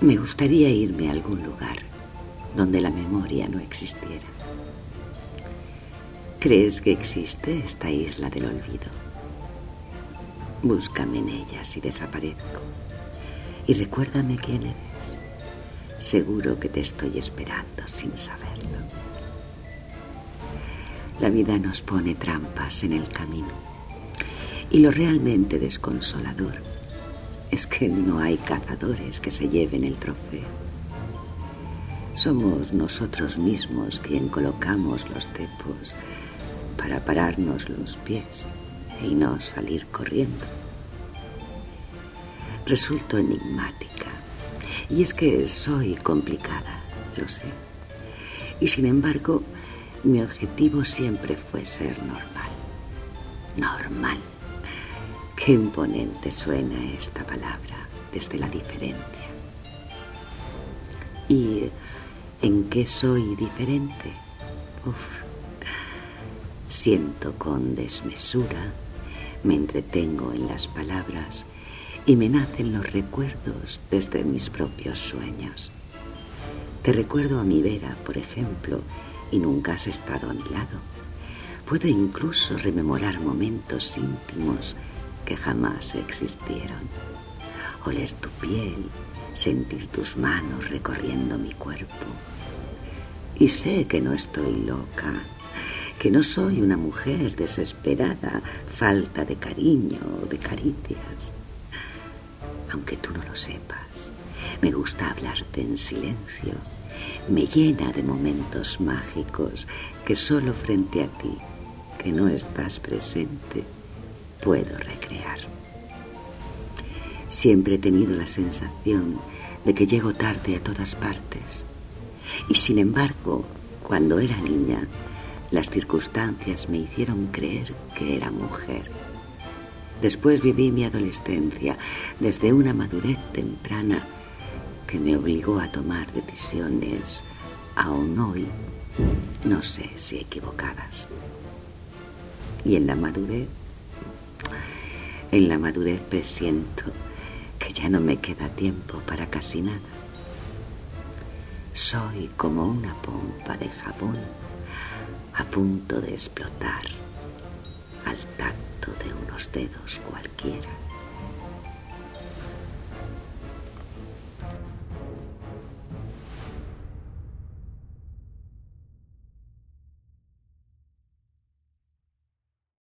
Me gustaría irme a algún lugar donde la memoria no existiera. ¿Crees que existe esta isla del olvido? Búscame en ella si desaparezco y recuérdame quién eres. Seguro que te estoy esperando sin saberlo. La vida nos pone trampas en el camino y lo realmente desconsolador es que no hay cazadores que se lleven el trofeo. Somos nosotros mismos quien colocamos los cepos para pararnos los pies y no salir corriendo. Resulto enigmática y es que soy complicada, lo sé. Y sin embargo, mi objetivo siempre fue ser normal. Normal. Qué imponente suena esta palabra desde la diferencia. ¿Y en qué soy diferente? Uf. Siento con desmesura, me entretengo en las palabras y me nacen los recuerdos desde mis propios sueños. Te recuerdo a mi Vera, por ejemplo, y nunca has estado a mi lado. Puedo incluso rememorar momentos íntimos que jamás existieron. Oler tu piel, sentir tus manos recorriendo mi cuerpo. Y sé que no estoy loca, que no soy una mujer desesperada, falta de cariño o de caricias. Aunque tú no lo sepas, me gusta hablarte en silencio. Me llena de momentos mágicos que solo frente a ti, que no estás presente, puedo recrear. Siempre he tenido la sensación de que llego tarde a todas partes. Y sin embargo, cuando era niña, las circunstancias me hicieron creer que era mujer. Después viví mi adolescencia desde una madurez temprana que me obligó a tomar decisiones, aún hoy, no sé si equivocadas. Y en la madurez en la madurez presiento que ya no me queda tiempo para casi nada. Soy como una pompa de jabón a punto de explotar al tacto de unos dedos cualquiera.